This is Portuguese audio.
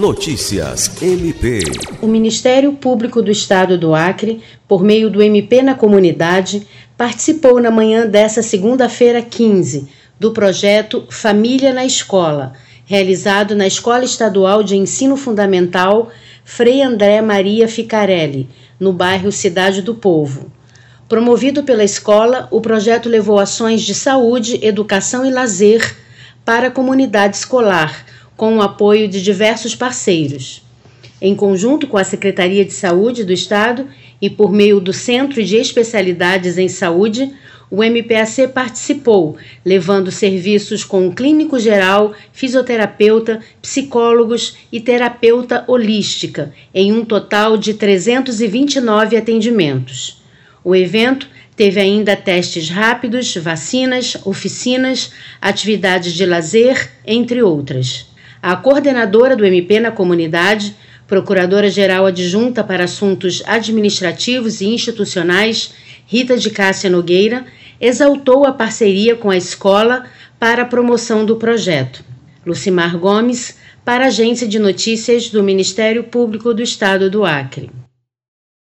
Notícias MP. O Ministério Público do Estado do Acre, por meio do MP na Comunidade, participou na manhã dessa segunda-feira 15 do projeto Família na Escola, realizado na Escola Estadual de Ensino Fundamental Frei André Maria Ficarelli, no bairro Cidade do Povo. Promovido pela escola, o projeto levou ações de saúde, educação e lazer para a comunidade escolar, com o apoio de diversos parceiros. Em conjunto com a Secretaria de Saúde do Estado e por meio do Centro de Especialidades em Saúde, o MPAC participou, levando serviços com clínico geral, fisioterapeuta, psicólogos e terapeuta holística, em um total de 329 atendimentos. O evento teve ainda testes rápidos, vacinas, oficinas, atividades de lazer, entre outras. A coordenadora do MP na comunidade, Procuradora-Geral Adjunta para Assuntos Administrativos e Institucionais, Rita de Cássia Nogueira, exaltou a parceria com a escola para a promoção do projeto. Lucimar Gomes, para a Agência de Notícias do Ministério Público do Estado do Acre.